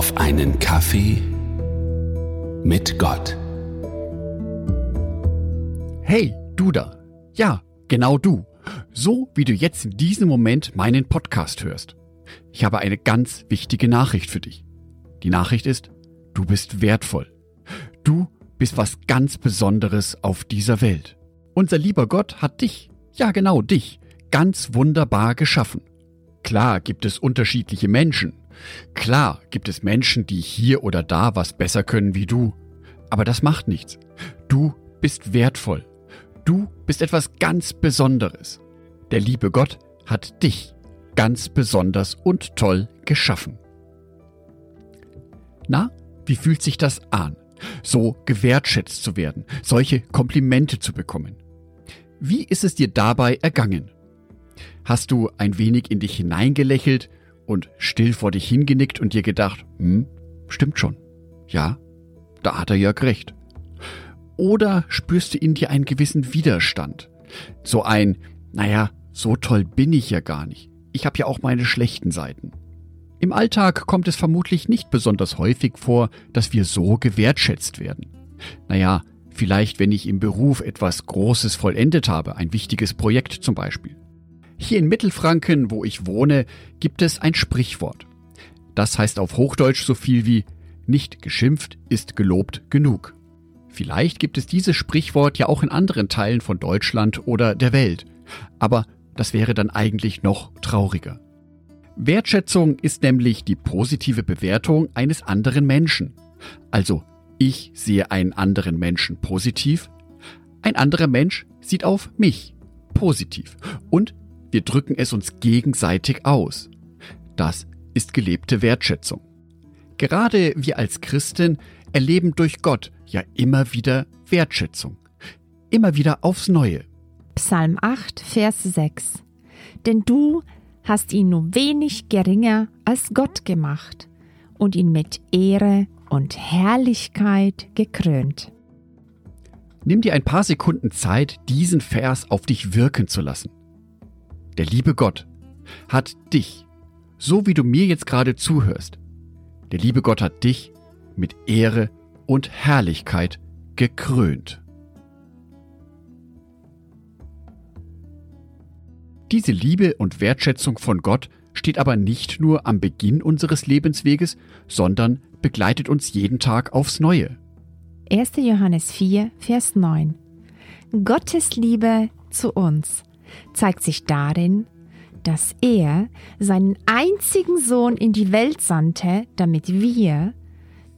auf einen Kaffee mit Gott. Hey, du da. Ja, genau du. So wie du jetzt in diesem Moment meinen Podcast hörst. Ich habe eine ganz wichtige Nachricht für dich. Die Nachricht ist, du bist wertvoll. Du bist was ganz Besonderes auf dieser Welt. Unser lieber Gott hat dich, ja genau dich, ganz wunderbar geschaffen. Klar gibt es unterschiedliche Menschen. Klar gibt es Menschen, die hier oder da was besser können wie du. Aber das macht nichts. Du bist wertvoll. Du bist etwas ganz Besonderes. Der liebe Gott hat dich ganz besonders und toll geschaffen. Na, wie fühlt sich das an, so gewertschätzt zu werden, solche Komplimente zu bekommen? Wie ist es dir dabei ergangen? Hast du ein wenig in dich hineingelächelt und still vor dich hingenickt und dir gedacht, hm, stimmt schon. Ja, da hat er ja recht. Oder spürst du in dir einen gewissen Widerstand? So ein, naja, so toll bin ich ja gar nicht. Ich habe ja auch meine schlechten Seiten. Im Alltag kommt es vermutlich nicht besonders häufig vor, dass wir so gewertschätzt werden. Naja, vielleicht wenn ich im Beruf etwas Großes vollendet habe, ein wichtiges Projekt zum Beispiel. Hier in Mittelfranken, wo ich wohne, gibt es ein Sprichwort. Das heißt auf Hochdeutsch so viel wie nicht geschimpft ist gelobt genug. Vielleicht gibt es dieses Sprichwort ja auch in anderen Teilen von Deutschland oder der Welt. Aber das wäre dann eigentlich noch trauriger. Wertschätzung ist nämlich die positive Bewertung eines anderen Menschen. Also ich sehe einen anderen Menschen positiv, ein anderer Mensch sieht auf mich positiv und wir drücken es uns gegenseitig aus. Das ist gelebte Wertschätzung. Gerade wir als Christen erleben durch Gott ja immer wieder Wertschätzung. Immer wieder aufs Neue. Psalm 8, Vers 6. Denn du hast ihn nur wenig geringer als Gott gemacht und ihn mit Ehre und Herrlichkeit gekrönt. Nimm dir ein paar Sekunden Zeit, diesen Vers auf dich wirken zu lassen. Der liebe Gott hat dich, so wie du mir jetzt gerade zuhörst, der liebe Gott hat dich mit Ehre und Herrlichkeit gekrönt. Diese Liebe und Wertschätzung von Gott steht aber nicht nur am Beginn unseres Lebensweges, sondern begleitet uns jeden Tag aufs Neue. 1. Johannes 4, Vers 9 Gottes Liebe zu uns zeigt sich darin, dass er seinen einzigen Sohn in die Welt sandte, damit wir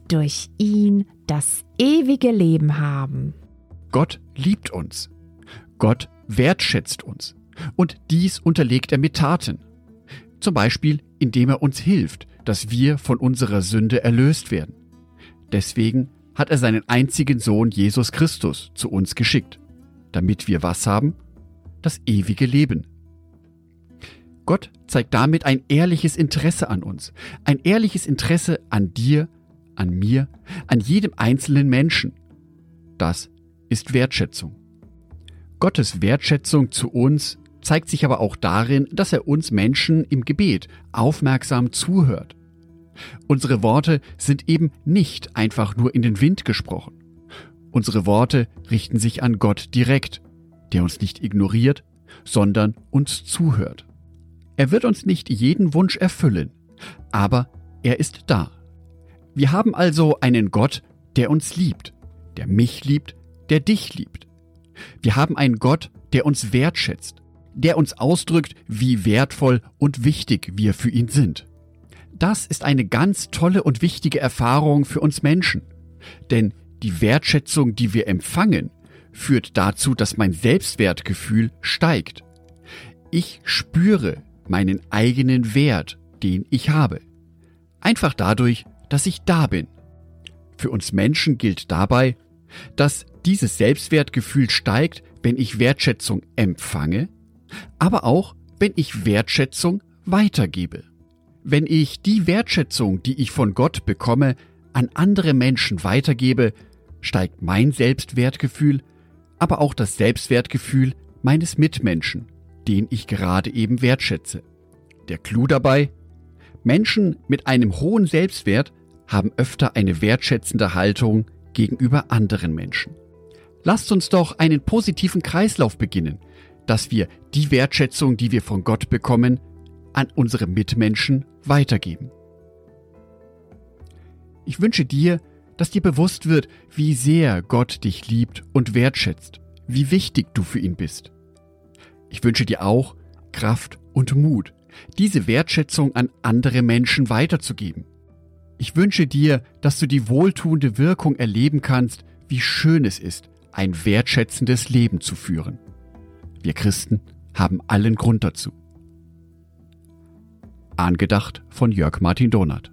durch ihn das ewige Leben haben. Gott liebt uns. Gott wertschätzt uns. Und dies unterlegt er mit Taten. Zum Beispiel, indem er uns hilft, dass wir von unserer Sünde erlöst werden. Deswegen hat er seinen einzigen Sohn Jesus Christus zu uns geschickt, damit wir was haben? Das ewige Leben. Gott zeigt damit ein ehrliches Interesse an uns, ein ehrliches Interesse an dir, an mir, an jedem einzelnen Menschen. Das ist Wertschätzung. Gottes Wertschätzung zu uns zeigt sich aber auch darin, dass er uns Menschen im Gebet aufmerksam zuhört. Unsere Worte sind eben nicht einfach nur in den Wind gesprochen. Unsere Worte richten sich an Gott direkt der uns nicht ignoriert, sondern uns zuhört. Er wird uns nicht jeden Wunsch erfüllen, aber er ist da. Wir haben also einen Gott, der uns liebt, der mich liebt, der dich liebt. Wir haben einen Gott, der uns wertschätzt, der uns ausdrückt, wie wertvoll und wichtig wir für ihn sind. Das ist eine ganz tolle und wichtige Erfahrung für uns Menschen. Denn die Wertschätzung, die wir empfangen, führt dazu, dass mein Selbstwertgefühl steigt. Ich spüre meinen eigenen Wert, den ich habe. Einfach dadurch, dass ich da bin. Für uns Menschen gilt dabei, dass dieses Selbstwertgefühl steigt, wenn ich Wertschätzung empfange, aber auch, wenn ich Wertschätzung weitergebe. Wenn ich die Wertschätzung, die ich von Gott bekomme, an andere Menschen weitergebe, steigt mein Selbstwertgefühl aber auch das Selbstwertgefühl meines Mitmenschen, den ich gerade eben wertschätze. Der Clou dabei? Menschen mit einem hohen Selbstwert haben öfter eine wertschätzende Haltung gegenüber anderen Menschen. Lasst uns doch einen positiven Kreislauf beginnen, dass wir die Wertschätzung, die wir von Gott bekommen, an unsere Mitmenschen weitergeben. Ich wünsche dir, dass dir bewusst wird, wie sehr Gott dich liebt und wertschätzt, wie wichtig du für ihn bist. Ich wünsche dir auch Kraft und Mut, diese Wertschätzung an andere Menschen weiterzugeben. Ich wünsche dir, dass du die wohltuende Wirkung erleben kannst, wie schön es ist, ein wertschätzendes Leben zu führen. Wir Christen haben allen Grund dazu. Angedacht von Jörg Martin Donath.